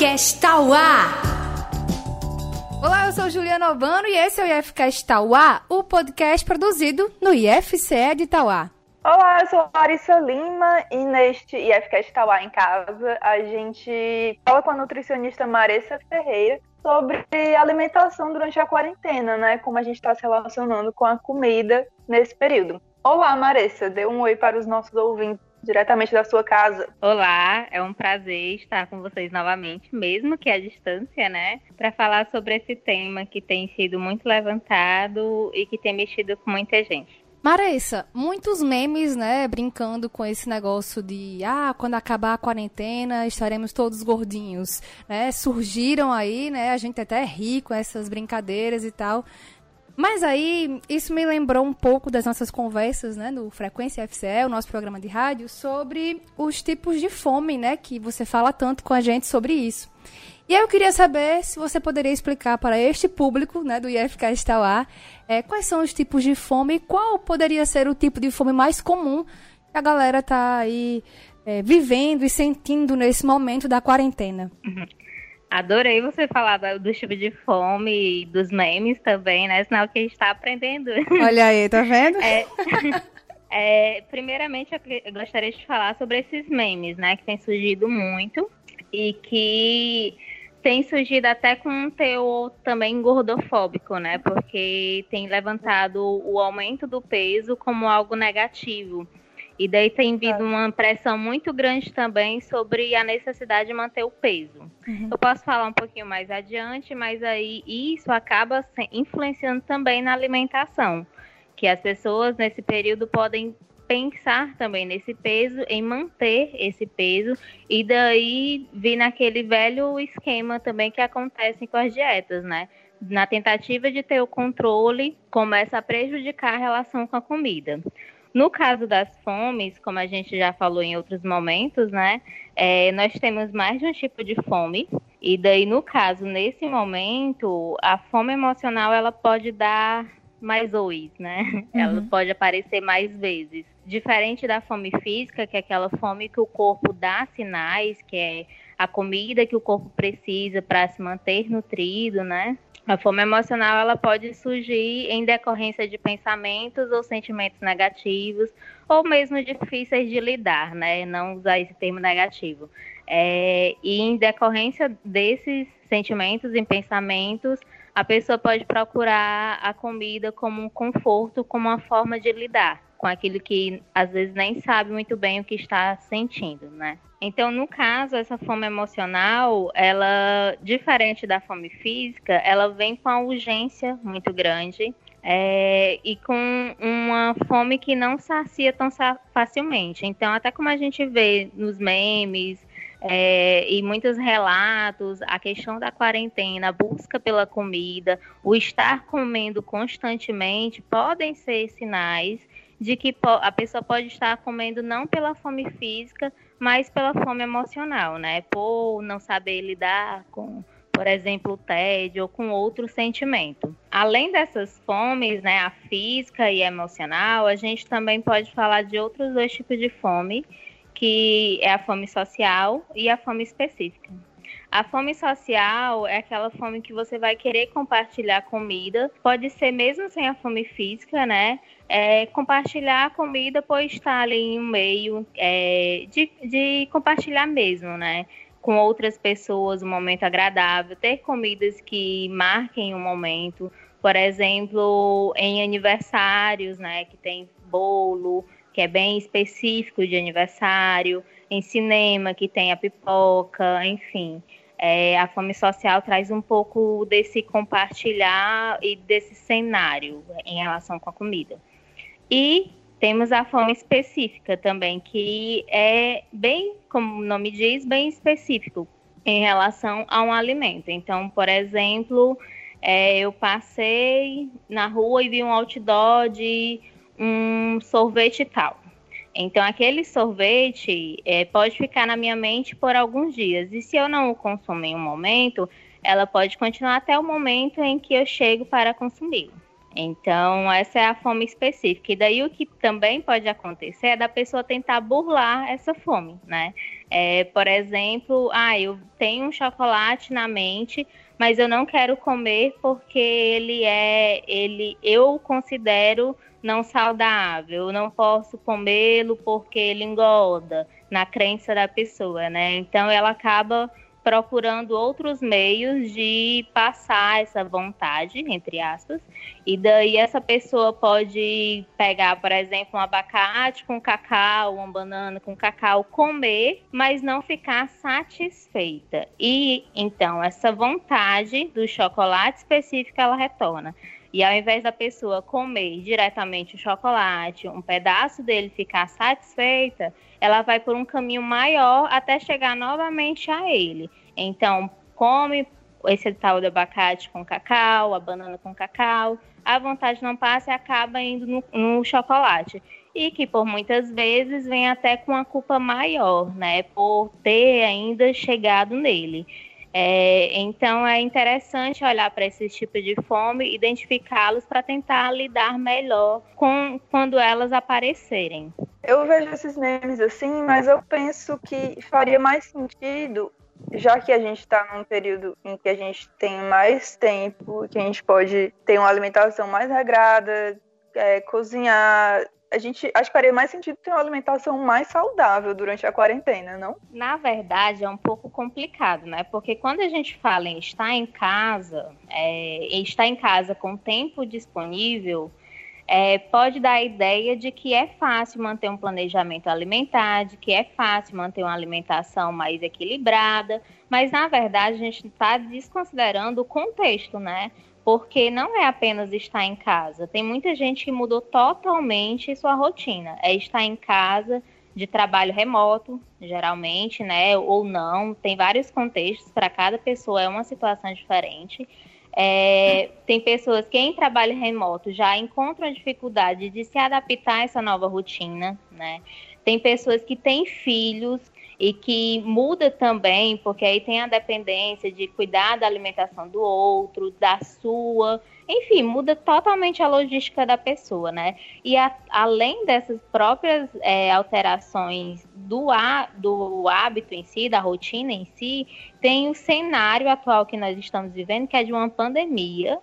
IFCast Tauá. Olá, eu sou Juliana Albano e esse é o IFCast Tauá, o podcast produzido no IFCE de Tauá. Olá, eu sou Larissa Lima e neste IFCast Tauá em Casa a gente fala com a nutricionista Marissa Ferreira sobre alimentação durante a quarentena, né? Como a gente está se relacionando com a comida nesse período. Olá, Marissa, dê um oi para os nossos ouvintes diretamente da sua casa. Olá, é um prazer estar com vocês novamente, mesmo que à distância, né? Para falar sobre esse tema que tem sido muito levantado e que tem mexido com muita gente. Marissa, muitos memes, né, brincando com esse negócio de, ah, quando acabar a quarentena, estaremos todos gordinhos, né? Surgiram aí, né? A gente até ri com essas brincadeiras e tal. Mas aí, isso me lembrou um pouco das nossas conversas, né, no Frequência FCE, o nosso programa de rádio, sobre os tipos de fome, né, que você fala tanto com a gente sobre isso. E eu queria saber se você poderia explicar para este público, né, do IFK Estauá, é, quais são os tipos de fome e qual poderia ser o tipo de fome mais comum que a galera tá aí é, vivendo e sentindo nesse momento da quarentena. Uhum. Adorei você falar do tipo de fome e dos memes também, né? Sinal que a gente está aprendendo. Olha aí, tá vendo? É, é, primeiramente, eu gostaria de falar sobre esses memes, né? Que tem surgido muito e que tem surgido até com um teor também gordofóbico, né? Porque tem levantado o aumento do peso como algo negativo. E daí tem vindo uma pressão muito grande também sobre a necessidade de manter o peso. Uhum. Eu posso falar um pouquinho mais adiante, mas aí isso acaba influenciando também na alimentação, que as pessoas nesse período podem pensar também nesse peso, em manter esse peso e daí vir naquele velho esquema também que acontece com as dietas, né? Na tentativa de ter o controle, começa a prejudicar a relação com a comida. No caso das fomes, como a gente já falou em outros momentos, né? É, nós temos mais de um tipo de fome. E daí, no caso, nesse momento, a fome emocional ela pode dar mais ois, né? Uhum. Ela pode aparecer mais vezes. Diferente da fome física, que é aquela fome que o corpo dá sinais, que é a comida que o corpo precisa para se manter nutrido, né? A fome emocional ela pode surgir em decorrência de pensamentos ou sentimentos negativos, ou mesmo difíceis de lidar, né? Não usar esse termo negativo. É, e em decorrência desses sentimentos e pensamentos, a pessoa pode procurar a comida como um conforto, como uma forma de lidar com aquilo que às vezes nem sabe muito bem o que está sentindo, né? Então, no caso, essa fome emocional, ela, diferente da fome física, ela vem com a urgência muito grande é, e com uma fome que não sacia tão facilmente. Então, até como a gente vê nos memes é, e muitos relatos, a questão da quarentena, a busca pela comida, o estar comendo constantemente, podem ser sinais de que a pessoa pode estar comendo não pela fome física, mas pela fome emocional, né? Por não saber lidar com, por exemplo, o tédio ou com outro sentimento. Além dessas fomes, né, a física e a emocional, a gente também pode falar de outros dois tipos de fome, que é a fome social e a fome específica. A fome social é aquela fome que você vai querer compartilhar comida, pode ser mesmo sem a fome física, né? É, compartilhar a comida por estar ali em um meio é, de, de compartilhar mesmo, né? Com outras pessoas, um momento agradável, ter comidas que marquem o um momento, por exemplo, em aniversários, né? Que tem bolo, que é bem específico de aniversário, em cinema, que tem a pipoca, enfim. É, a fome social traz um pouco desse compartilhar e desse cenário em relação com a comida. E temos a fome específica também, que é bem, como o nome diz, bem específico em relação a um alimento. Então, por exemplo, é, eu passei na rua e vi um outdoor de um sorvete tal. Então, aquele sorvete é, pode ficar na minha mente por alguns dias. E se eu não o consumo em um momento, ela pode continuar até o momento em que eu chego para consumi-lo. Então, essa é a fome específica. E daí o que também pode acontecer é da pessoa tentar burlar essa fome, né? É, por exemplo, ah, eu tenho um chocolate na mente, mas eu não quero comer porque ele é, ele, eu considero não saudável, eu não posso comê-lo porque ele engorda, na crença da pessoa, né? Então ela acaba procurando outros meios de passar essa vontade, entre aspas, e daí essa pessoa pode pegar, por exemplo, um abacate com cacau, uma banana com cacau, comer, mas não ficar satisfeita. E então essa vontade do chocolate específico ela retorna. E ao invés da pessoa comer diretamente o chocolate, um pedaço dele ficar satisfeita, ela vai por um caminho maior até chegar novamente a ele. Então, come esse tal do abacate com cacau, a banana com cacau, a vontade não passa e acaba indo no, no chocolate. E que por muitas vezes vem até com uma culpa maior, né? Por ter ainda chegado nele. É, então é interessante olhar para esse tipo de fome, identificá-los para tentar lidar melhor com quando elas aparecerem. Eu vejo esses memes assim, mas eu penso que faria mais sentido já que a gente está num período em que a gente tem mais tempo, que a gente pode ter uma alimentação mais regrada, é, cozinhar, a gente acho que faria mais sentido ter uma alimentação mais saudável durante a quarentena, não? Na verdade, é um pouco complicado, né? Porque quando a gente fala em estar em casa, é, estar em casa com tempo disponível, é, pode dar a ideia de que é fácil manter um planejamento alimentar, de que é fácil manter uma alimentação mais equilibrada, mas na verdade a gente está desconsiderando o contexto, né? Porque não é apenas estar em casa. Tem muita gente que mudou totalmente sua rotina. É estar em casa de trabalho remoto, geralmente, né? Ou não. Tem vários contextos. Para cada pessoa é uma situação diferente. É, tem pessoas que em trabalho remoto já encontram dificuldade de se adaptar a essa nova rotina, né? Tem pessoas que têm filhos e que muda também, porque aí tem a dependência de cuidar da alimentação do outro, da sua, enfim, muda totalmente a logística da pessoa, né? E a, além dessas próprias é, alterações do, do hábito em si, da rotina em si, tem o cenário atual que nós estamos vivendo, que é de uma pandemia,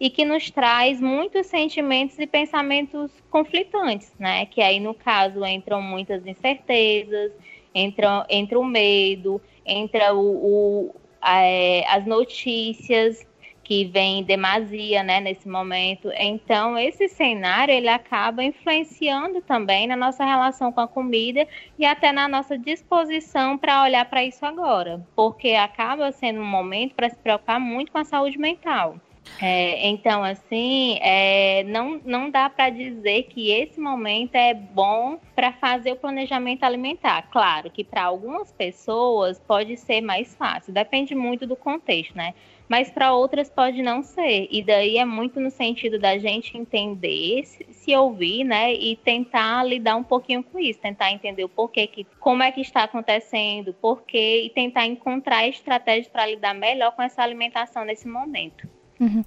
e que nos traz muitos sentimentos e pensamentos conflitantes, né? Que aí, no caso, entram muitas incertezas, entra, entra o medo, entra o, o é, as notícias que vem demasia, né, nesse momento. Então, esse cenário ele acaba influenciando também na nossa relação com a comida e até na nossa disposição para olhar para isso agora, porque acaba sendo um momento para se preocupar muito com a saúde mental. É, então, assim, é, não, não dá para dizer que esse momento é bom para fazer o planejamento alimentar. Claro que para algumas pessoas pode ser mais fácil, depende muito do contexto, né? Mas para outras pode não ser. E daí é muito no sentido da gente entender, se, se ouvir, né? E tentar lidar um pouquinho com isso, tentar entender o porquê, que, como é que está acontecendo, porquê, e tentar encontrar estratégias para lidar melhor com essa alimentação nesse momento. Uhum.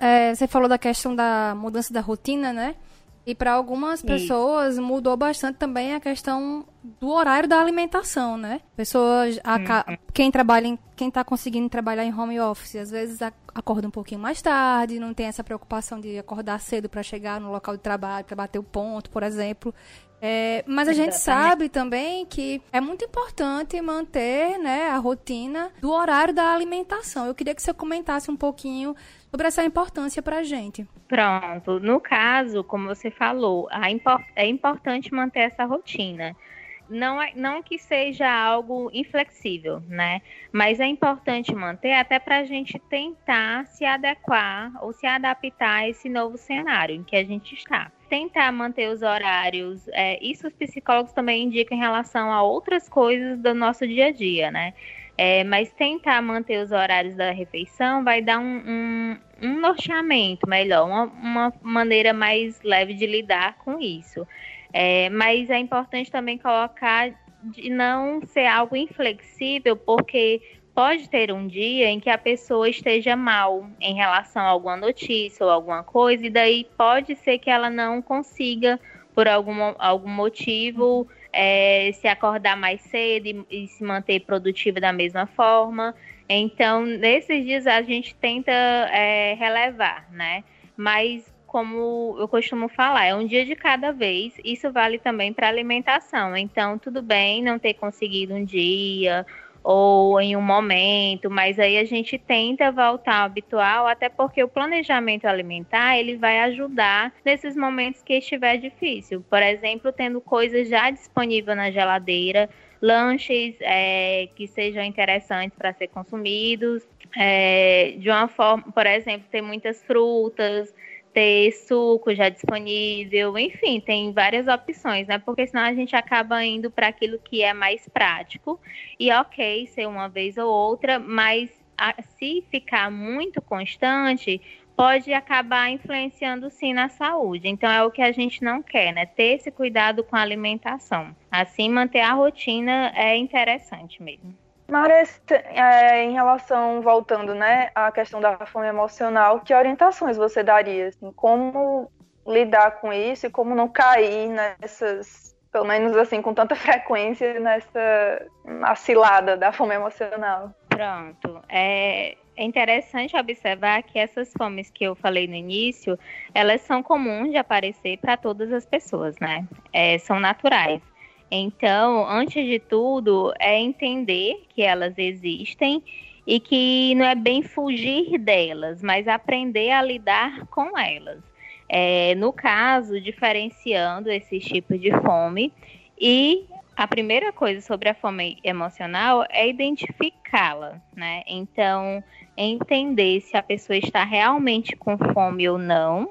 É, você falou da questão da mudança da rotina, né? E para algumas pessoas Isso. mudou bastante também a questão do horário da alimentação, né? Pessoas, uhum. quem trabalha, em, quem está conseguindo trabalhar em home office, às vezes acorda um pouquinho mais tarde, não tem essa preocupação de acordar cedo para chegar no local de trabalho, para bater o ponto, por exemplo. É, mas a gente sabe também que é muito importante manter né, a rotina do horário da alimentação. Eu queria que você comentasse um pouquinho sobre essa importância para a gente. Pronto. No caso, como você falou, é importante manter essa rotina não, é, não que seja algo inflexível, né? Mas é importante manter até para a gente tentar se adequar ou se adaptar a esse novo cenário em que a gente está. Tentar manter os horários, é, isso os psicólogos também indicam em relação a outras coisas do nosso dia a dia, né? É, mas tentar manter os horários da refeição vai dar um, um, um norteamento melhor, uma, uma maneira mais leve de lidar com isso. É, mas é importante também colocar de não ser algo inflexível, porque pode ter um dia em que a pessoa esteja mal em relação a alguma notícia ou alguma coisa, e daí pode ser que ela não consiga, por algum, algum motivo, é, se acordar mais cedo e, e se manter produtiva da mesma forma. Então, nesses dias a gente tenta é, relevar, né? Mas como eu costumo falar, é um dia de cada vez. Isso vale também para alimentação. Então, tudo bem não ter conseguido um dia ou em um momento, mas aí a gente tenta voltar ao habitual, até porque o planejamento alimentar ele vai ajudar nesses momentos que estiver difícil. Por exemplo, tendo coisas já disponíveis na geladeira, lanches é, que sejam interessantes para ser consumidos, é, de uma forma, por exemplo, ter muitas frutas, ter suco já disponível, enfim, tem várias opções, né? Porque senão a gente acaba indo para aquilo que é mais prático. E ok, ser uma vez ou outra, mas a, se ficar muito constante, pode acabar influenciando sim na saúde. Então é o que a gente não quer, né? Ter esse cuidado com a alimentação. Assim, manter a rotina é interessante mesmo. Mares, é, em relação, voltando, né, à questão da fome emocional, que orientações você daria? Assim, como lidar com isso e como não cair nessas, pelo menos assim, com tanta frequência nessa acilada da fome emocional? Pronto. É, é interessante observar que essas fomes que eu falei no início, elas são comuns de aparecer para todas as pessoas, né? É, são naturais. Então, antes de tudo, é entender que elas existem e que não é bem fugir delas, mas aprender a lidar com elas. É, no caso, diferenciando esses tipos de fome e a primeira coisa sobre a fome emocional é identificá-la, né? Então, entender se a pessoa está realmente com fome ou não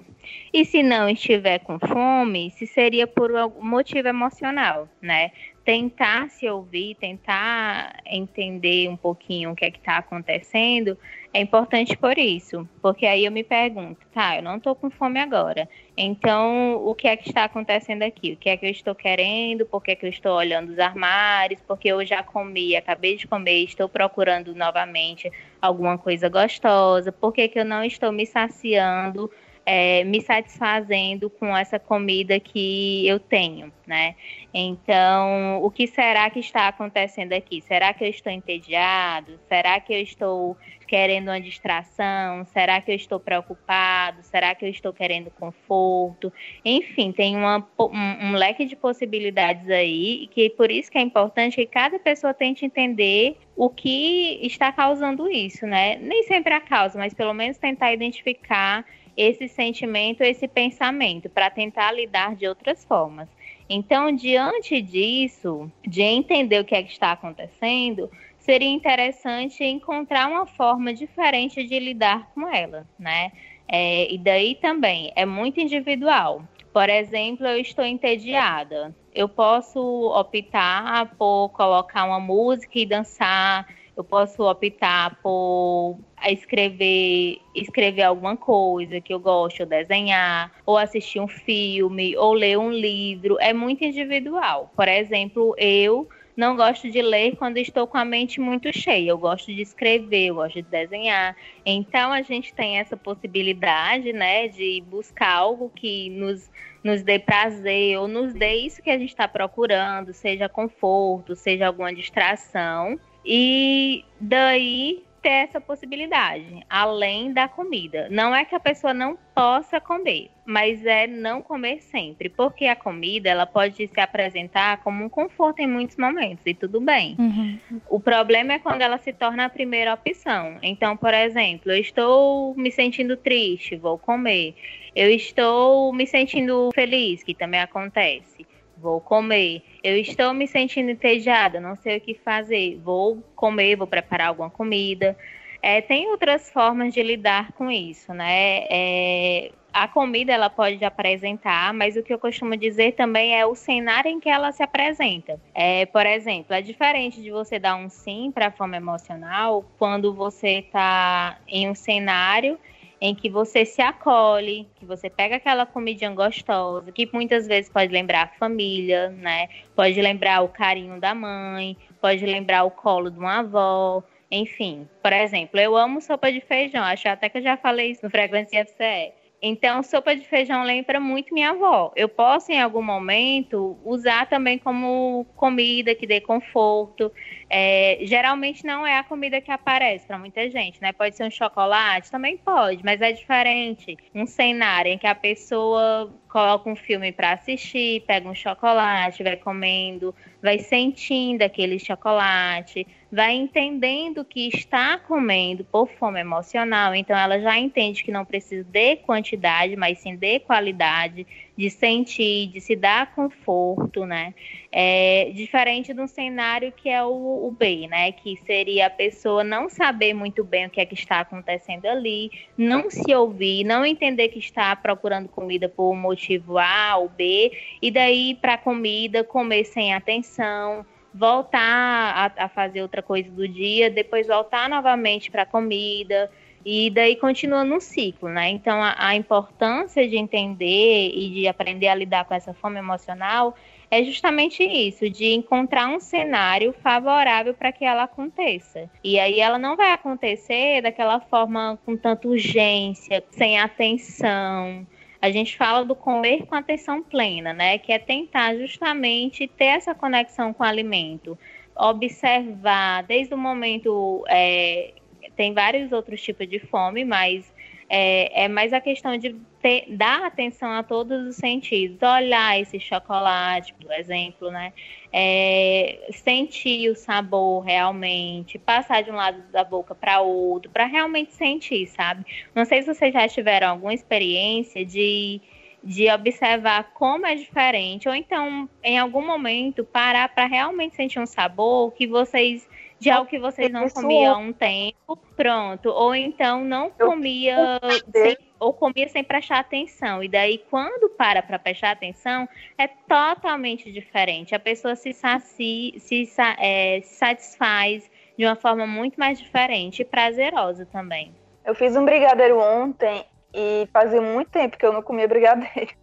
e se não estiver com fome, se seria por algum motivo emocional, né? Tentar se ouvir, tentar entender um pouquinho o que é que está acontecendo é importante por isso. Porque aí eu me pergunto, tá, eu não estou com fome agora. Então, o que é que está acontecendo aqui? O que é que eu estou querendo? Por que, é que eu estou olhando os armários? Porque eu já comi, acabei de comer, estou procurando novamente alguma coisa gostosa. Por que, que eu não estou me saciando? É, me satisfazendo com essa comida que eu tenho, né? Então, o que será que está acontecendo aqui? Será que eu estou entediado? Será que eu estou querendo uma distração? Será que eu estou preocupado? Será que eu estou querendo conforto? Enfim, tem uma, um, um leque de possibilidades aí, que por isso que é importante que cada pessoa tente entender o que está causando isso, né? Nem sempre a causa, mas pelo menos tentar identificar esse sentimento, esse pensamento, para tentar lidar de outras formas. Então, diante disso, de entender o que é que está acontecendo, seria interessante encontrar uma forma diferente de lidar com ela, né? É, e daí também é muito individual. Por exemplo, eu estou entediada. Eu posso optar por colocar uma música e dançar eu posso optar por escrever, escrever alguma coisa que eu gosto, ou desenhar, ou assistir um filme, ou ler um livro. É muito individual. Por exemplo, eu não gosto de ler quando estou com a mente muito cheia. Eu gosto de escrever, eu gosto de desenhar. Então a gente tem essa possibilidade, né, de buscar algo que nos nos dê prazer ou nos dê isso que a gente está procurando, seja conforto, seja alguma distração. E daí ter essa possibilidade, além da comida. Não é que a pessoa não possa comer, mas é não comer sempre, porque a comida ela pode se apresentar como um conforto em muitos momentos e tudo bem. Uhum. O problema é quando ela se torna a primeira opção. Então, por exemplo, eu estou me sentindo triste, vou comer. Eu estou me sentindo feliz, que também acontece vou comer. Eu estou me sentindo entediada, não sei o que fazer, vou comer, vou preparar alguma comida. É, tem outras formas de lidar com isso, né? É, a comida ela pode apresentar, mas o que eu costumo dizer também é o cenário em que ela se apresenta. É, por exemplo, é diferente de você dar um sim para a fome emocional quando você está em um cenário em que você se acolhe, que você pega aquela comidinha gostosa, que muitas vezes pode lembrar a família, né? Pode lembrar o carinho da mãe, pode lembrar o colo de uma avó. Enfim, por exemplo, eu amo sopa de feijão. Acho até que eu já falei isso no Frequência FCE. Então, sopa de feijão lembra muito minha avó. Eu posso, em algum momento, usar também como comida que dê conforto. É, geralmente não é a comida que aparece para muita gente, né? Pode ser um chocolate, também pode, mas é diferente. Um cenário em que a pessoa coloca um filme para assistir, pega um chocolate, vai comendo, vai sentindo aquele chocolate, vai entendendo que está comendo por fome emocional, então ela já entende que não precisa de quantidade, mas sim de qualidade, de sentir, de se dar conforto, né? É diferente de um cenário que é o, o B, né? Que seria a pessoa não saber muito bem o que é que está acontecendo ali, não se ouvir, não entender que está procurando comida por um motivo A ou B, e daí para comida comer sem atenção, voltar a, a, fazer outra coisa do dia, depois voltar novamente para a comida, e daí continua no ciclo, né? Então a, a, importância de entender e de aprender a lidar com essa fome emocional é justamente isso, de encontrar um cenário favorável para que ela aconteça. E aí ela não vai acontecer daquela forma com tanta urgência, sem atenção, a gente fala do comer com atenção plena, né? Que é tentar justamente ter essa conexão com o alimento, observar desde o momento. É, tem vários outros tipos de fome, mas é, é mais a questão de ter, dar atenção a todos os sentidos, olhar esse chocolate, por exemplo, né? É, sentir o sabor realmente, passar de um lado da boca para outro, para realmente sentir, sabe? Não sei se vocês já tiveram alguma experiência de, de observar como é diferente, ou então, em algum momento, parar para realmente sentir um sabor que vocês de algo que vocês não comiam há um tempo, pronto. Ou então não comia sem, ou comia sem prestar atenção. E daí, quando para para prestar atenção, é totalmente diferente. A pessoa se, saci, se é, satisfaz de uma forma muito mais diferente e prazerosa também. Eu fiz um brigadeiro ontem e fazia muito tempo que eu não comia brigadeiro.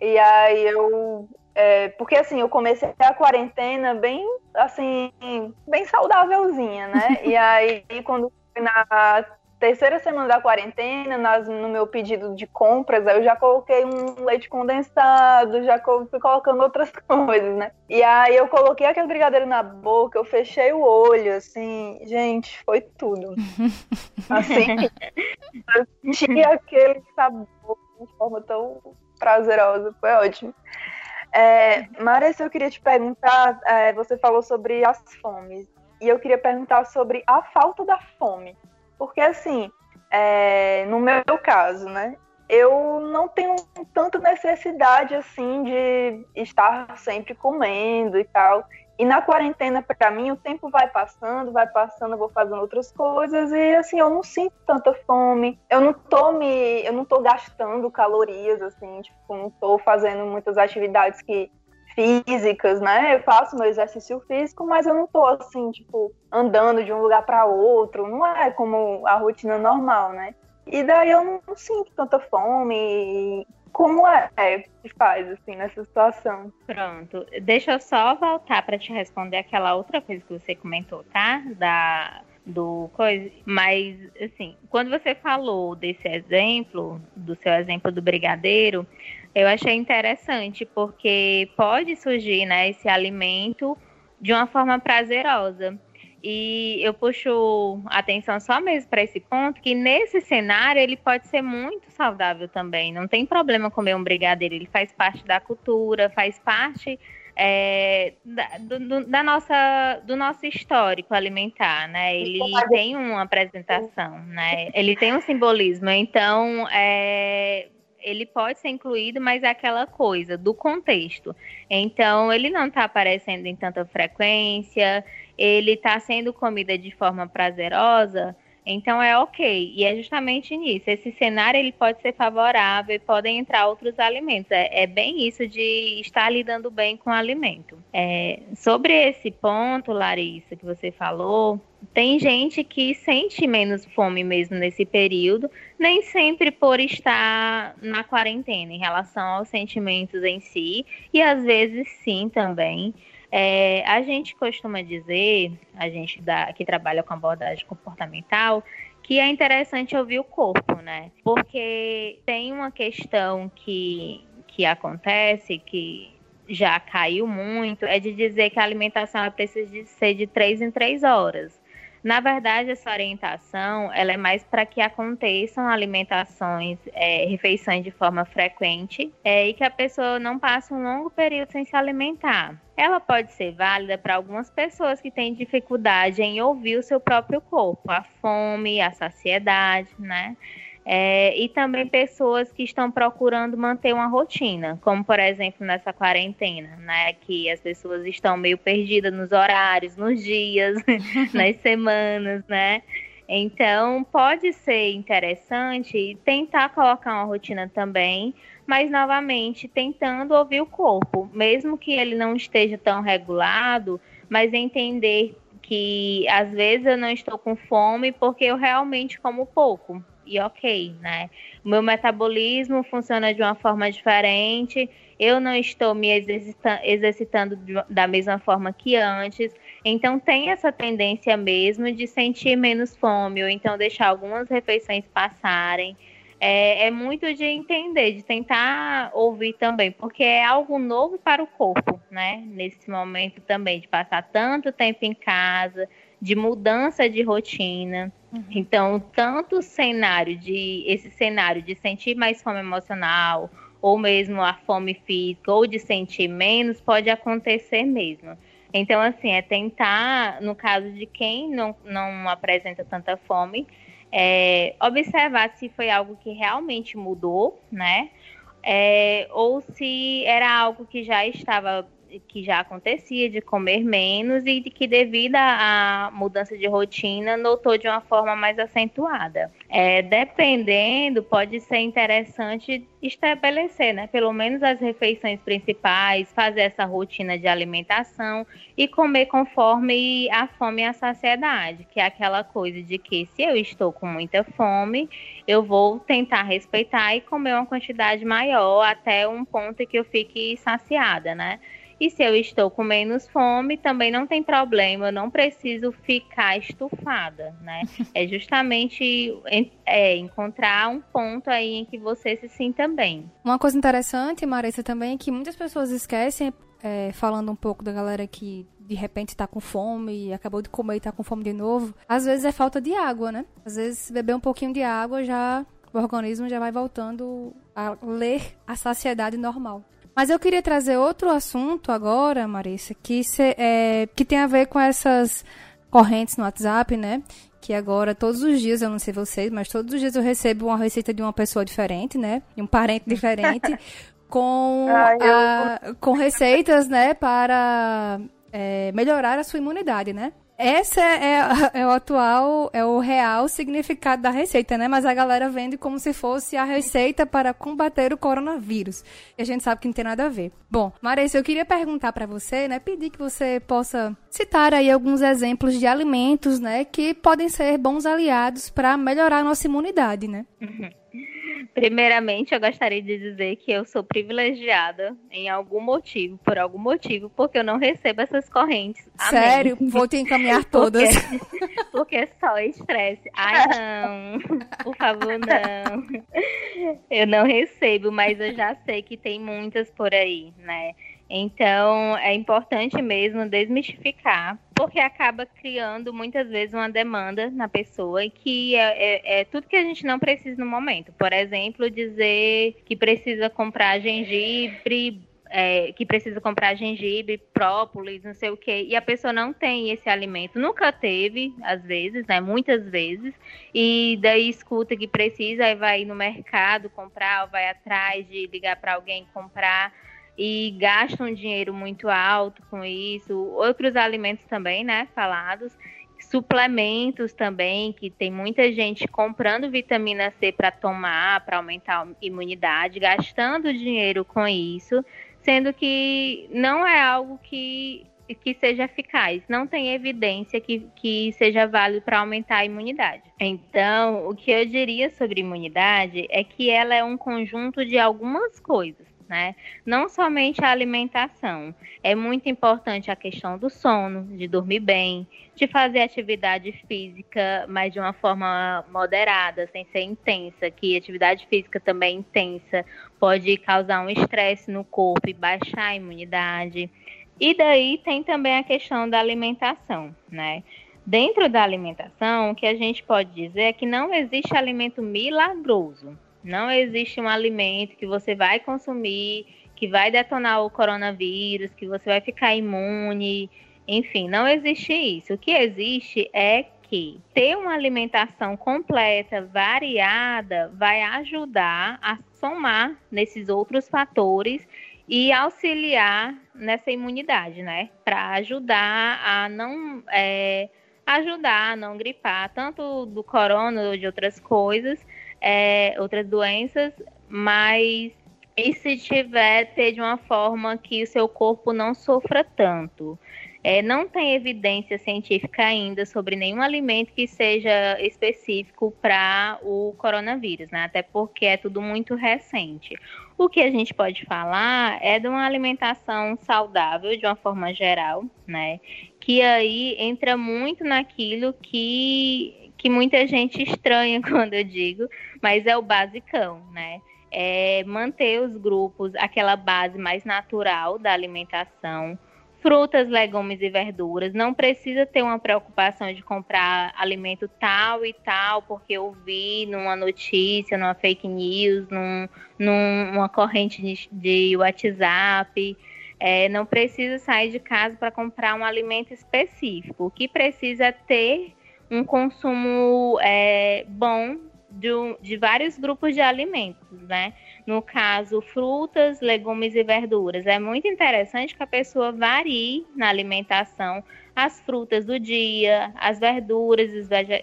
E aí eu é, porque assim, eu comecei a quarentena bem assim, bem saudávelzinha, né? e aí quando na terceira semana da quarentena, nas, no meu pedido de compras, eu já coloquei um leite condensado, já fui colocando outras coisas, né? E aí eu coloquei aquele brigadeiro na boca, eu fechei o olho, assim, gente, foi tudo. Assim, eu tinha aquele sabor de forma tão prazerosa, foi ótimo. É, Marissa, eu queria te perguntar, é, você falou sobre as fomes, e eu queria perguntar sobre a falta da fome. Porque, assim, é, no meu caso, né, eu não tenho tanta necessidade, assim, de estar sempre comendo e tal. E na quarentena, para mim, o tempo vai passando, vai passando, eu vou fazendo outras coisas e assim, eu não sinto tanta fome. Eu não tô me, eu não tô gastando calorias assim, tipo, não tô fazendo muitas atividades que físicas, né? Eu faço meu exercício físico, mas eu não tô assim, tipo, andando de um lugar para outro, não é como a rotina normal, né? E daí eu não sinto tanta fome como é, é que faz assim nessa situação. Pronto, deixa eu só voltar para te responder aquela outra coisa que você comentou, tá? Da do coisa, mas assim, quando você falou desse exemplo, do seu exemplo do brigadeiro, eu achei interessante porque pode surgir, né, esse alimento de uma forma prazerosa. E eu puxo atenção só mesmo para esse ponto, que nesse cenário ele pode ser muito saudável também. Não tem problema comer um brigadeiro, ele faz parte da cultura, faz parte é, da, do, da, nossa, do nosso histórico alimentar, né? Ele tem uma apresentação, né? Ele tem um simbolismo. Então, é, ele pode ser incluído, mas é aquela coisa do contexto. Então, ele não está aparecendo em tanta frequência, ele está sendo comida de forma prazerosa, então é ok. E é justamente nisso. Esse cenário ele pode ser favorável e podem entrar outros alimentos. É, é bem isso de estar lidando bem com o alimento. É, sobre esse ponto, Larissa, que você falou, tem gente que sente menos fome mesmo nesse período, nem sempre por estar na quarentena em relação aos sentimentos em si, e às vezes sim também. É, a gente costuma dizer, a gente da, que trabalha com abordagem comportamental, que é interessante ouvir o corpo, né? Porque tem uma questão que, que acontece, que já caiu muito, é de dizer que a alimentação precisa de ser de três em três horas. Na verdade, essa orientação ela é mais para que aconteçam alimentações, é, refeições de forma frequente é, e que a pessoa não passe um longo período sem se alimentar. Ela pode ser válida para algumas pessoas que têm dificuldade em ouvir o seu próprio corpo, a fome, a saciedade, né? É, e também pessoas que estão procurando manter uma rotina, como por exemplo nessa quarentena, né? Que as pessoas estão meio perdidas nos horários, nos dias, nas semanas, né? Então pode ser interessante tentar colocar uma rotina também, mas novamente tentando ouvir o corpo, mesmo que ele não esteja tão regulado, mas entender que às vezes eu não estou com fome porque eu realmente como pouco e ok, né? Meu metabolismo funciona de uma forma diferente, eu não estou me exercitando, exercitando da mesma forma que antes, então tem essa tendência mesmo de sentir menos fome, ou então deixar algumas refeições passarem. É, é, muito de entender, de tentar ouvir também, porque é algo novo para o corpo, né? Nesse momento também, de passar tanto tempo em casa, de mudança de rotina. Uhum. Então, tanto o cenário de esse cenário de sentir mais fome emocional, ou mesmo a fome física, ou de sentir menos, pode acontecer mesmo. Então, assim, é tentar, no caso de quem não, não apresenta tanta fome, é, observar se foi algo que realmente mudou, né? É, ou se era algo que já estava que já acontecia de comer menos e de que devido à mudança de rotina notou de uma forma mais acentuada. É, dependendo, pode ser interessante estabelecer, né, pelo menos as refeições principais, fazer essa rotina de alimentação e comer conforme a fome e a saciedade, que é aquela coisa de que se eu estou com muita fome, eu vou tentar respeitar e comer uma quantidade maior até um ponto que eu fique saciada, né? E se eu estou com menos fome, também não tem problema, eu não preciso ficar estufada, né? É justamente é, encontrar um ponto aí em que você se sinta bem. Uma coisa interessante, Marissa, também, é que muitas pessoas esquecem, é, falando um pouco da galera que de repente está com fome e acabou de comer e está com fome de novo, às vezes é falta de água, né? Às vezes beber um pouquinho de água já o organismo já vai voltando a ler a saciedade normal. Mas eu queria trazer outro assunto agora, Marissa, que, se, é, que tem a ver com essas correntes no WhatsApp, né? Que agora, todos os dias, eu não sei vocês, mas todos os dias eu recebo uma receita de uma pessoa diferente, né? De um parente diferente, com, a, com receitas, né? Para é, melhorar a sua imunidade, né? Essa é, é, o atual, é o real significado da receita, né? Mas a galera vende como se fosse a receita para combater o coronavírus. E a gente sabe que não tem nada a ver. Bom, Marisa, eu queria perguntar para você, né? Pedir que você possa citar aí alguns exemplos de alimentos, né? Que podem ser bons aliados para melhorar a nossa imunidade, né? Uhum. Primeiramente, eu gostaria de dizer que eu sou privilegiada em algum motivo, por algum motivo, porque eu não recebo essas correntes. Amém. Sério? Vou te encaminhar todas. Porque, porque é só estresse. Ai, não. Por favor, não. Eu não recebo, mas eu já sei que tem muitas por aí, né? Então, é importante mesmo desmistificar, porque acaba criando muitas vezes uma demanda na pessoa e que é, é, é, tudo que a gente não precisa no momento. Por exemplo, dizer que precisa comprar gengibre, é, que precisa comprar gengibre, própolis, não sei o quê, e a pessoa não tem esse alimento, nunca teve, às vezes, né, muitas vezes, e daí escuta que precisa, aí vai no mercado comprar, ou vai atrás de ligar para alguém comprar e gastam dinheiro muito alto com isso. Outros alimentos também, né, falados. Suplementos também, que tem muita gente comprando vitamina C para tomar, para aumentar a imunidade, gastando dinheiro com isso, sendo que não é algo que, que seja eficaz, não tem evidência que, que seja válido para aumentar a imunidade. Então, o que eu diria sobre imunidade é que ela é um conjunto de algumas coisas né? Não somente a alimentação, é muito importante a questão do sono, de dormir bem, de fazer atividade física, mas de uma forma moderada, sem ser intensa, que atividade física também intensa pode causar um estresse no corpo e baixar a imunidade. E daí tem também a questão da alimentação, né? Dentro da alimentação, o que a gente pode dizer é que não existe alimento milagroso. Não existe um alimento que você vai consumir, que vai detonar o coronavírus, que você vai ficar imune. Enfim, não existe isso. O que existe é que ter uma alimentação completa, variada, vai ajudar a somar nesses outros fatores e auxiliar nessa imunidade, né? Para ajudar a não é, ajudar a não gripar, tanto do corona ou de outras coisas, é, outras doenças, mas e se tiver ter de uma forma que o seu corpo não sofra tanto. É, não tem evidência científica ainda sobre nenhum alimento que seja específico para o coronavírus, né? Até porque é tudo muito recente. O que a gente pode falar é de uma alimentação saudável, de uma forma geral, né? Que aí entra muito naquilo que, que muita gente estranha quando eu digo, mas é o basicão, né? É manter os grupos, aquela base mais natural da alimentação, frutas, legumes e verduras. Não precisa ter uma preocupação de comprar alimento tal e tal, porque eu vi numa notícia, numa fake news, num, numa corrente de, WhatsApp. É, não precisa sair de casa para comprar um alimento específico. O que precisa é ter um consumo é, bom de, de vários grupos de alimentos, né? no caso, frutas, legumes e verduras. É muito interessante que a pessoa varie na alimentação as frutas do dia, as verduras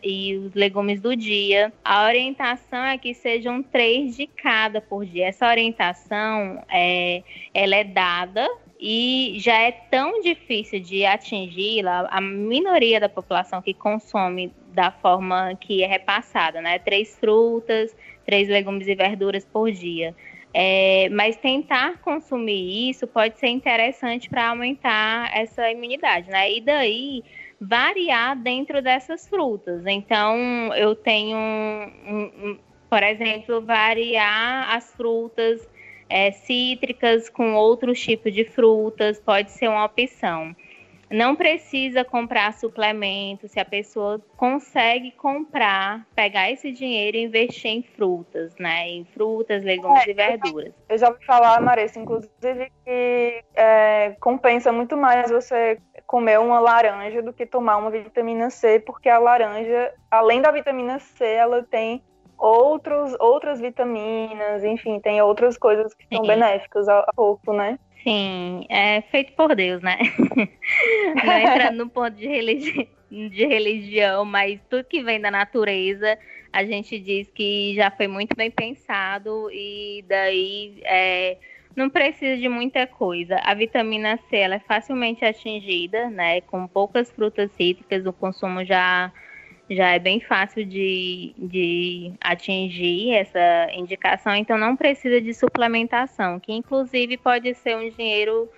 e os legumes do dia. A orientação é que sejam três de cada por dia. Essa orientação é, ela é dada e já é tão difícil de atingi-la, a minoria da população que consome da forma que é repassada, né? Três frutas, três legumes e verduras por dia. É, mas tentar consumir isso pode ser interessante para aumentar essa imunidade, né? E daí variar dentro dessas frutas. Então, eu tenho, um, um, por exemplo, variar as frutas é, cítricas com outros tipos de frutas, pode ser uma opção não precisa comprar suplemento, se a pessoa consegue comprar, pegar esse dinheiro e investir em frutas, né? Em frutas, legumes é, e verduras. Eu já ouvi falar, Marissa, inclusive, que é, compensa muito mais você comer uma laranja do que tomar uma vitamina C, porque a laranja, além da vitamina C, ela tem outros, outras vitaminas, enfim, tem outras coisas que são benéficas ao corpo, né? Sim, é feito por Deus, né? Não entrando no ponto de, religi de religião, mas tudo que vem da natureza, a gente diz que já foi muito bem pensado e daí é, não precisa de muita coisa. A vitamina C ela é facilmente atingida, né? Com poucas frutas cítricas, o consumo já já é bem fácil de, de atingir essa indicação, então não precisa de suplementação, que inclusive pode ser um dinheiro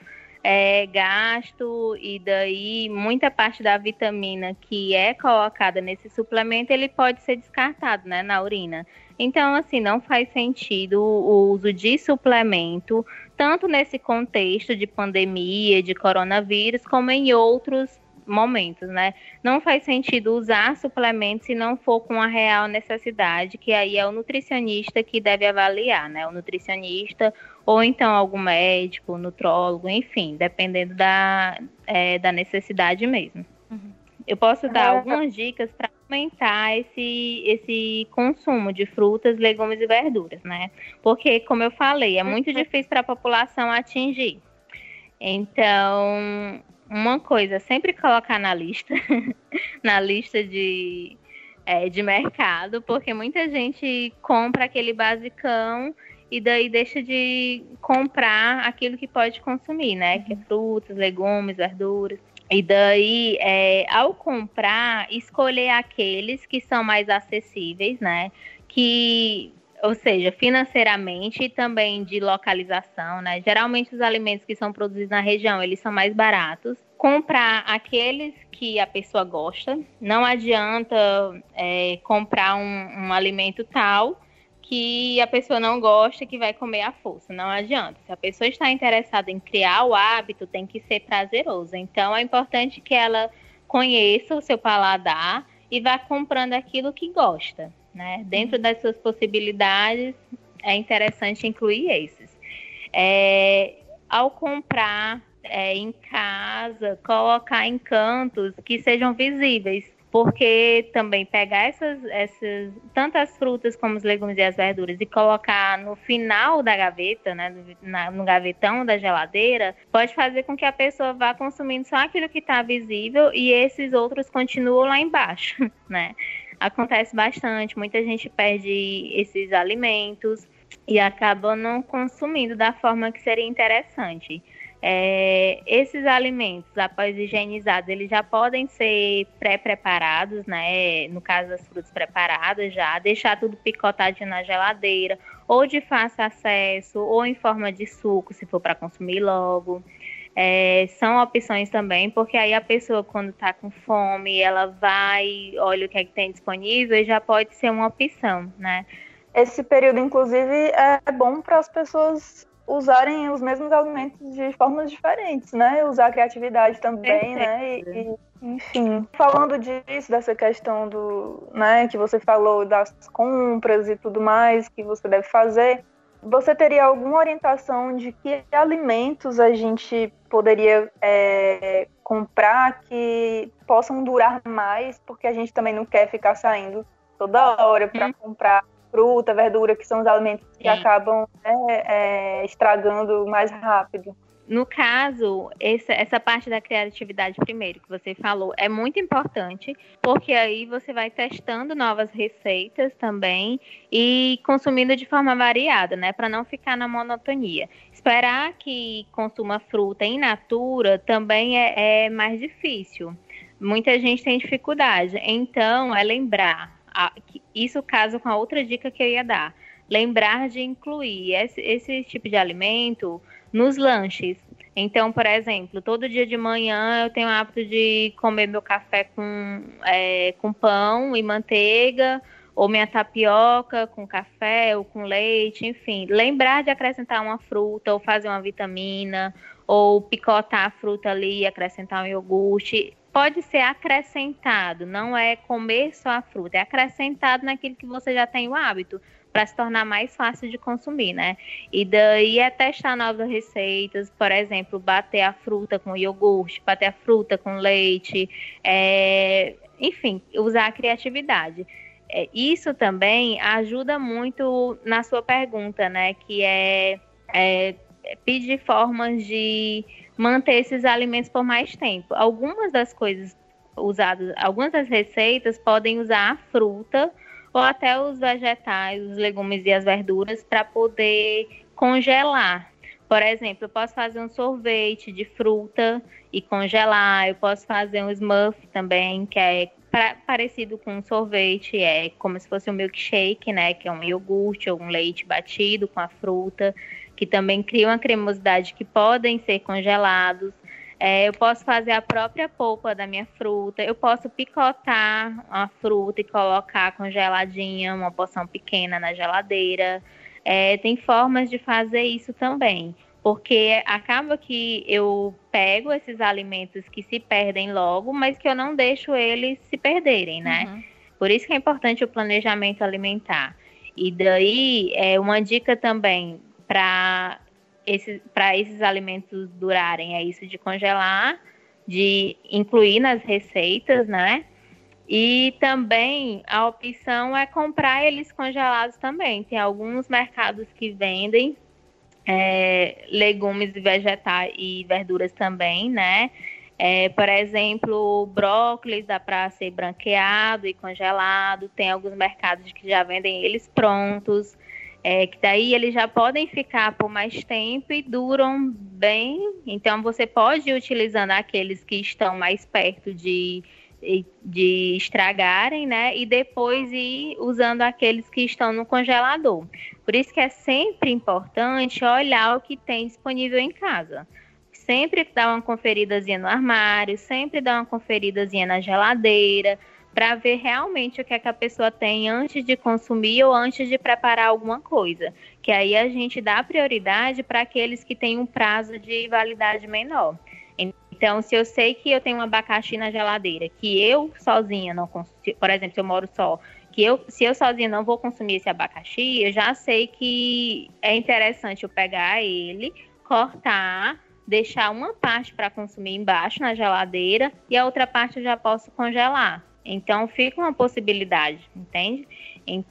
é, gasto e daí muita parte da vitamina que é colocada nesse suplemento ele pode ser descartado né, na urina. Então, assim, não faz sentido o uso de suplemento, tanto nesse contexto de pandemia, de coronavírus, como em outros momentos, né? Não faz sentido usar suplementos se não for com a real necessidade, que aí é o nutricionista que deve avaliar, né? O nutricionista ou então algum médico, nutrólogo, enfim, dependendo da, é, da necessidade mesmo. Uhum. Eu posso dar algumas dicas para aumentar esse, esse consumo de frutas, legumes e verduras, né? Porque, como eu falei, é muito uhum. difícil para a população atingir. Então, uma coisa, sempre colocar na lista, na lista de, é, de mercado, porque muita gente compra aquele basicão e daí deixa de comprar aquilo que pode consumir, né? Que é frutas, legumes, verduras. E daí, é, ao comprar, escolher aqueles que são mais acessíveis, né? Que ou seja, financeiramente e também de localização, né? Geralmente os alimentos que são produzidos na região, eles são mais baratos. Comprar aqueles que a pessoa gosta. Não adianta é, comprar um, um alimento tal que a pessoa não gosta que vai comer à força. Não adianta. Se a pessoa está interessada em criar o hábito, tem que ser prazeroso. Então é importante que ela conheça o seu paladar e vá comprando aquilo que gosta. Né? Dentro das suas possibilidades, é interessante incluir esses. É, ao comprar é, em casa, colocar em cantos que sejam visíveis, porque também pegar essas, essas tantas frutas como os legumes e as verduras e colocar no final da gaveta, né, no, no gavetão da geladeira, pode fazer com que a pessoa vá consumindo só aquilo que está visível e esses outros continuam lá embaixo, né? Acontece bastante. Muita gente perde esses alimentos e acaba não consumindo da forma que seria interessante. É, esses alimentos, após higienizados, eles já podem ser pré-preparados, né? No caso das frutas preparadas já, deixar tudo picotadinho na geladeira, ou de fácil acesso, ou em forma de suco, se for para consumir logo é, são opções também, porque aí a pessoa, quando está com fome, ela vai, olha o que, é que tem disponível e já pode ser uma opção, né? Esse período, inclusive, é bom para as pessoas usarem os mesmos alimentos de formas diferentes, né? Usar a criatividade também, né? E, e, enfim, falando disso, dessa questão do, né, que você falou das compras e tudo mais que você deve fazer, você teria alguma orientação de que alimentos a gente poderia é, comprar que possam durar mais, porque a gente também não quer ficar saindo toda hora para hum. comprar fruta, verdura, que são os alimentos que Sim. acabam né, é, estragando mais rápido no caso, essa, essa parte da criatividade primeiro que você falou é muito importante, porque aí você vai testando novas receitas também e consumindo de forma variada, né? Para não ficar na monotonia. Esperar que consuma fruta in natura também é, é mais difícil. Muita gente tem dificuldade. Então, é lembrar. Isso caso com a outra dica que eu ia dar. Lembrar de incluir esse, esse tipo de alimento nos lanches. Então, por exemplo, todo dia de manhã eu tenho o hábito de comer meu café com, é, com pão e manteiga, ou minha tapioca com café ou com leite, enfim. Lembrar de acrescentar uma fruta, ou fazer uma vitamina, ou picotar a fruta ali e acrescentar um iogurte. Pode ser acrescentado, não é comer só a fruta, é acrescentado naquilo que você já tem o hábito para se tornar mais fácil de consumir, né? E daí é testar novas receitas, por exemplo, bater a fruta com iogurte, bater a fruta com leite, é... enfim, usar a criatividade. É, isso também ajuda muito na sua pergunta, né? Que é, é pedir formas de manter esses alimentos por mais tempo. Algumas das coisas usadas, algumas das receitas podem usar a fruta ou até os vegetais, os legumes e as verduras para poder congelar. Por exemplo, eu posso fazer um sorvete de fruta e congelar. Eu posso fazer um smoothie também, que é parecido com um sorvete, é como se fosse um milkshake, né? Que é um iogurte ou um leite batido com a fruta, que também cria uma cremosidade que podem ser congelados. É, eu posso fazer a própria polpa da minha fruta. Eu posso picotar a fruta e colocar congeladinha, uma porção pequena na geladeira. É, tem formas de fazer isso também, porque acaba que eu pego esses alimentos que se perdem logo, mas que eu não deixo eles se perderem, né? Uhum. Por isso que é importante o planejamento alimentar. E daí, é uma dica também para para esses alimentos durarem é isso de congelar, de incluir nas receitas, né? E também a opção é comprar eles congelados também. Tem alguns mercados que vendem é, legumes e vegetais e verduras também, né? É, por exemplo, brócolis dá para ser branqueado e congelado. Tem alguns mercados que já vendem eles prontos é, que daí eles já podem ficar por mais tempo e duram bem. Então você pode ir utilizando aqueles que estão mais perto de, de estragarem, né? E depois ir usando aqueles que estão no congelador. Por isso que é sempre importante olhar o que tem disponível em casa. Sempre dar uma conferidazinha no armário, sempre dar uma conferidazinha na geladeira, para ver realmente o que, é que a pessoa tem antes de consumir ou antes de preparar alguma coisa. Que aí a gente dá prioridade para aqueles que têm um prazo de validade menor. Então, se eu sei que eu tenho um abacaxi na geladeira, que eu sozinha não consumo, por exemplo, se eu moro só, que eu, se eu sozinha não vou consumir esse abacaxi, eu já sei que é interessante eu pegar ele, cortar, deixar uma parte para consumir embaixo na geladeira e a outra parte eu já posso congelar. Então fica uma possibilidade, entende?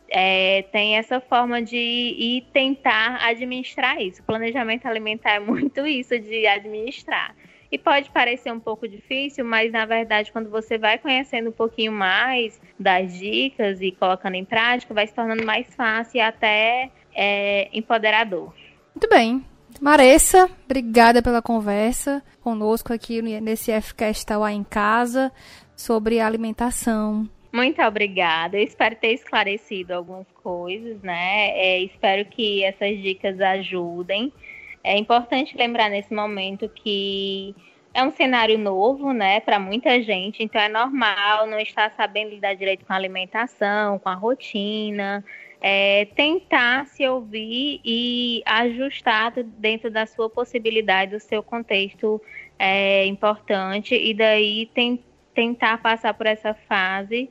É, tem essa forma de ir tentar administrar isso. O planejamento alimentar é muito isso de administrar. E pode parecer um pouco difícil, mas na verdade, quando você vai conhecendo um pouquinho mais das dicas e colocando em prática, vai se tornando mais fácil e até é, empoderador. Muito bem. Maressa, obrigada pela conversa conosco aqui nesse FCast Tauá em Casa sobre alimentação. Muito obrigada. Eu espero ter esclarecido algumas coisas, né? É, espero que essas dicas ajudem. É importante lembrar nesse momento que é um cenário novo, né, para muita gente, então é normal não estar sabendo lidar direito com a alimentação, com a rotina, é, tentar se ouvir e ajustar dentro da sua possibilidade, do seu contexto é, importante, e daí tentar tentar passar por essa fase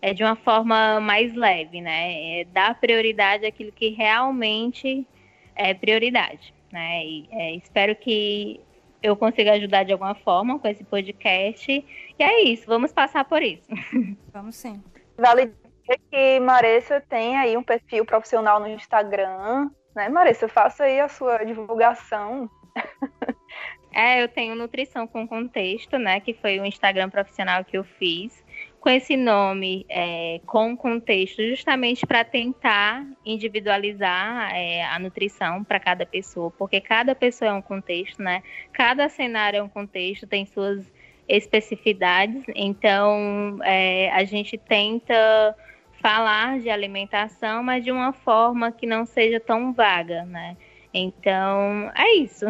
é, de uma forma mais leve, né? É, dar prioridade àquilo que realmente é prioridade, né? E, é, espero que eu consiga ajudar de alguma forma com esse podcast. E é isso, vamos passar por isso. Vamos sim. Vale dizer que Maressa tem aí um perfil profissional no Instagram, né? Maressa, faça aí a sua divulgação. É, eu tenho Nutrição com Contexto, né? Que foi o Instagram profissional que eu fiz. Com esse nome, é, com contexto, justamente para tentar individualizar é, a nutrição para cada pessoa, porque cada pessoa é um contexto, né? Cada cenário é um contexto, tem suas especificidades. Então, é, a gente tenta falar de alimentação, mas de uma forma que não seja tão vaga, né? Então, é isso.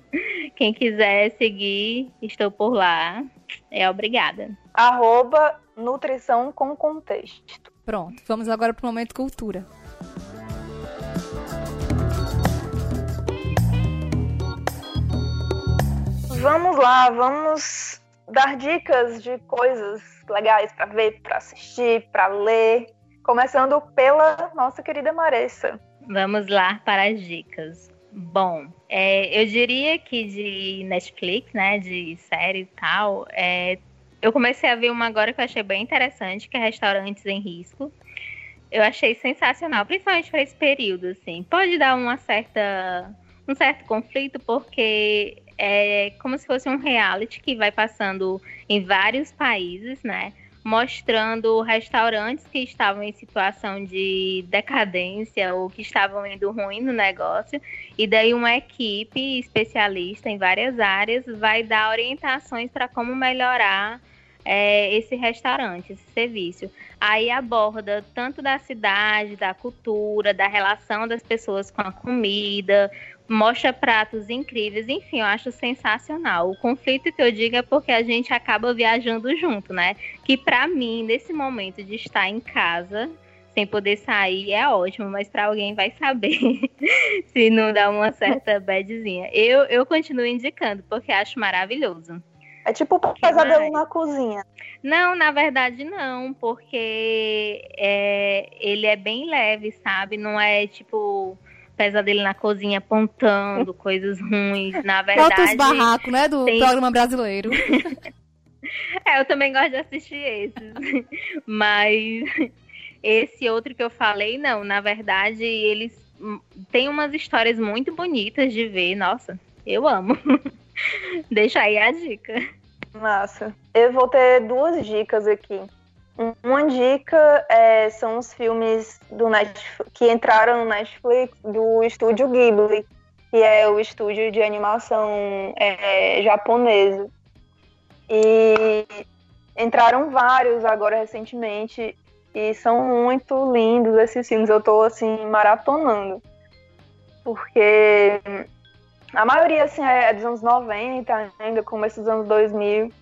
Quem quiser seguir, estou por lá. É obrigada. Arroba Nutrição com Contexto. Pronto, vamos agora para o momento cultura. Vamos lá, vamos dar dicas de coisas legais para ver, para assistir, para ler. Começando pela nossa querida Maressa. Vamos lá para as dicas. Bom, é, eu diria que de Netflix, né, de série e tal, é, eu comecei a ver uma agora que eu achei bem interessante, que é Restaurantes em Risco. Eu achei sensacional, principalmente para esse período, assim. Pode dar uma certa, um certo conflito, porque é como se fosse um reality que vai passando em vários países, né? Mostrando restaurantes que estavam em situação de decadência ou que estavam indo ruim no negócio, e daí uma equipe especialista em várias áreas vai dar orientações para como melhorar é, esse restaurante, esse serviço. Aí aborda tanto da cidade, da cultura, da relação das pessoas com a comida, mostra pratos incríveis, enfim, eu acho sensacional. O conflito que eu digo é porque a gente acaba viajando junto, né? Que para mim, nesse momento de estar em casa, sem poder sair, é ótimo, mas para alguém vai saber se não dá uma certa badzinha. Eu, eu continuo indicando, porque acho maravilhoso. É tipo um pesadelo na cozinha. Não, na verdade não, porque é, ele é bem leve, sabe? Não é tipo pesadelo na cozinha apontando coisas ruins. Na verdade. Falta os barracos, né? Do tem... programa brasileiro. é, eu também gosto de assistir esses. Mas esse outro que eu falei, não. Na verdade, eles têm umas histórias muito bonitas de ver. Nossa, eu amo. Deixa aí a dica. Massa. Eu vou ter duas dicas aqui. Uma dica é, são os filmes do Netflix, que entraram no Netflix do estúdio Ghibli, que é o estúdio de animação é, japonesa. E entraram vários agora recentemente e são muito lindos esses filmes. Eu tô assim maratonando. Porque a maioria assim é dos anos 90, ainda começo dos anos 2000.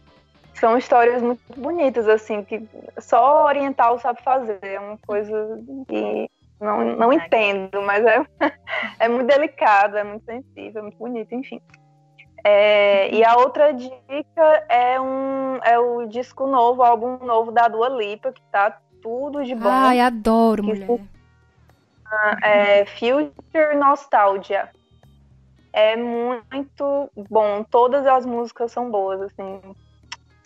São histórias muito bonitas assim, que só oriental sabe fazer. É uma coisa que não, não entendo, mas é, é muito delicado, é muito sensível, é muito bonito, enfim. É, e a outra dica é, um, é o disco novo, o álbum novo da Dua Lipa, que tá tudo de bom. Ai, adoro, mulher. É Future Nostalgia. É muito bom. Todas as músicas são boas, assim.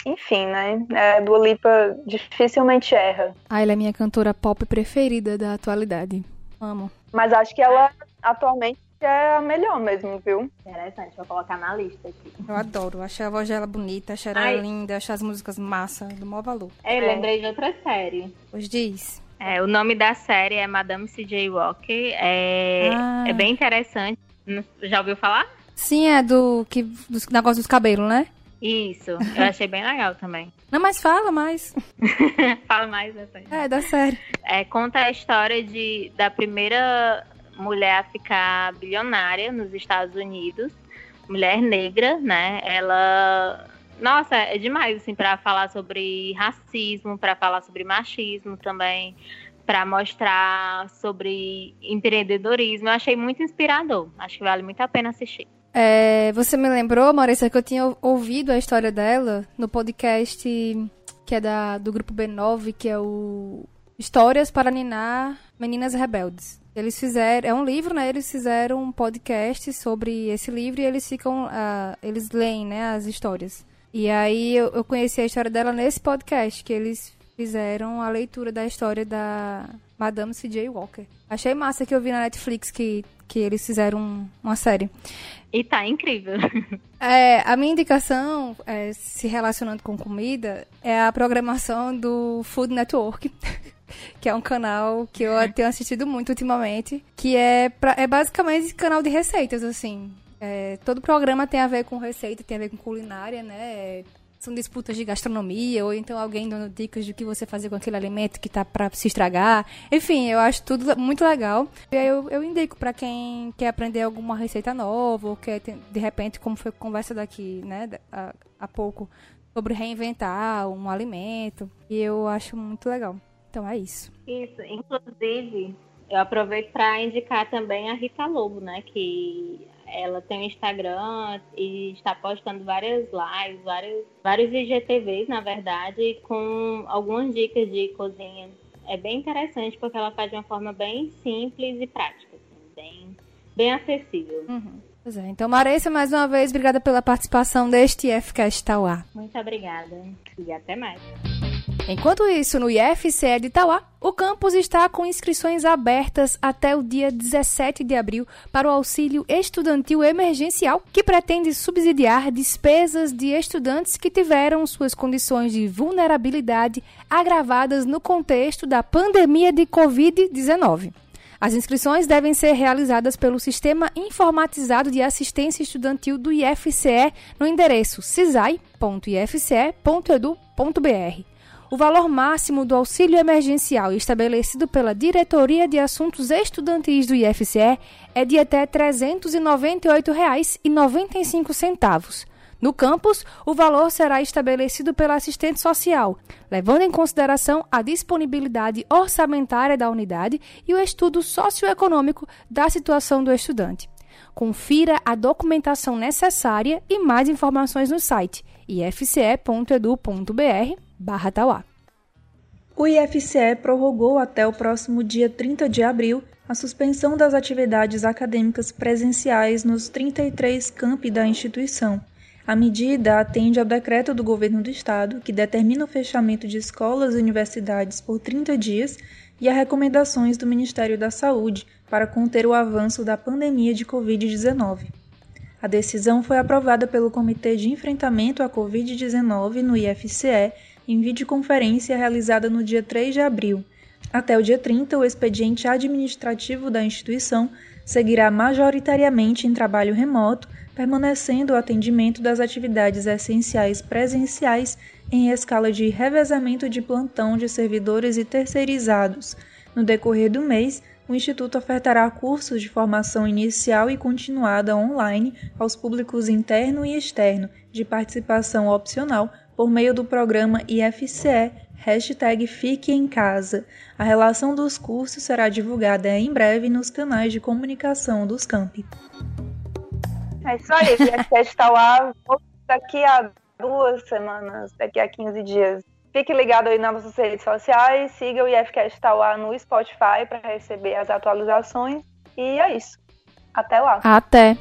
Enfim, né? É, Dua Lipa dificilmente erra. Ah, ela é minha cantora pop preferida da atualidade. Amo. Mas acho que ela atualmente é a melhor mesmo, viu? Interessante, vou colocar na lista aqui. Eu adoro, achei a voz dela bonita, achei ela Ai. linda, achei as músicas massa, do maior valor. É, eu É. lembrei de outra série. Pois diz. É, o nome da série é Madame C.J. Walker. É, Ah. é bem interessante. Já ouviu falar? Sim, é do que dos negócio dos cabelos, né? Isso, eu achei bem legal também. Não, mas fala mais. Fala mais dessa. É, da série. É, conta a história de, da primeira mulher a ficar bilionária nos Estados Unidos, mulher negra, né? Ela, nossa, é demais assim para falar sobre racismo, para falar sobre machismo também, para mostrar sobre empreendedorismo. Eu achei muito inspirador. Acho que vale muito a pena assistir. É, você me lembrou, Maurícia, que eu tinha ouvido a história dela no podcast que é da, do grupo B9, que é o Histórias para Ninar Meninas Rebeldes. Eles fizeram, é um livro, né? Eles fizeram um podcast sobre esse livro e eles ficam, ah, eles leem, né, as histórias. E aí eu, eu conheci a história dela nesse podcast, que eles fizeram a leitura da história da Madame C.J. Walker. Achei massa que eu vi na Netflix que, que eles fizeram um- uma série. E tá incrível. É, a minha indicação, é, se relacionando com comida, é a programação do Food Network, que é um canal que eu tenho assistido muito ultimamente, que é, pra- é basicamente canal de receitas, assim. É, todo programa tem a ver com receita, tem a ver com culinária, né? São disputas de gastronomia, ou então alguém dando dicas do que você fazer com aquele alimento que tá pra se estragar. Enfim, eu acho tudo muito legal. E aí eu, eu indico pra quem quer aprender alguma receita nova, ou quer, de repente, como foi conversa daqui, né, há pouco, sobre reinventar um alimento. E eu acho muito legal. Então é isso. Isso, inclusive, eu aproveito para indicar também a Rita Lobo, né? Que ela tem um Instagram e está postando várias lives, vários, vários IGTVs, na verdade, com algumas dicas de cozinha. É bem interessante porque ela faz de uma forma bem simples e prática, assim, bem, bem acessível. Uhum. Pois é. Então, Marissa, mais uma vez, obrigada pela participação deste IFCast Tauá. Muito obrigada e até mais. Enquanto isso, no IFCE de Itauá, o campus está com inscrições abertas até o dia 17 de abril para o auxílio estudantil emergencial, que pretende subsidiar despesas de estudantes que tiveram suas condições de vulnerabilidade agravadas no contexto da pandemia de Covid-19. As inscrições devem ser realizadas pelo Sistema Informatizado de Assistência Estudantil do IFCE no endereço cisai.ifce.edu.br. O valor máximo do auxílio emergencial estabelecido pela Diretoria de Assuntos Estudantis do IFCE é de até R$ 398,95. No campus, o valor será estabelecido pela assistente social, levando em consideração a disponibilidade orçamentária da unidade e o estudo socioeconômico da situação do estudante. Confira a documentação necessária e mais informações no site ifce.edu.br/tauá. O IFCE prorrogou até o próximo dia 30 de abril a suspensão das atividades acadêmicas presenciais nos 33 campi da instituição. A medida atende ao decreto do governo do estado, que determina o fechamento de escolas e universidades por 30 dias, e a recomendações do Ministério da Saúde para conter o avanço da pandemia de Covid-19. A decisão foi aprovada pelo Comitê de Enfrentamento à Covid-19 no IFCE em videoconferência realizada no dia 3 de abril. Até o dia 30, o expediente administrativo da instituição seguirá majoritariamente em trabalho remoto, permanecendo o atendimento das atividades essenciais presenciais em escala de revezamento de plantão de servidores e terceirizados. No decorrer do mês, o Instituto ofertará cursos de formação inicial e continuada online aos públicos interno e externo, de participação opcional, por meio do programa IFCE, hashtag Fique em Casa. A relação dos cursos será divulgada em breve nos canais de comunicação dos campi. É isso aí, o IFCast está lá daqui a duas semanas, daqui a 15 dias. Fique ligado aí nas nossas redes sociais, siga o IFCast Tauá no Spotify para receber as atualizações. E é isso. Até lá. Até.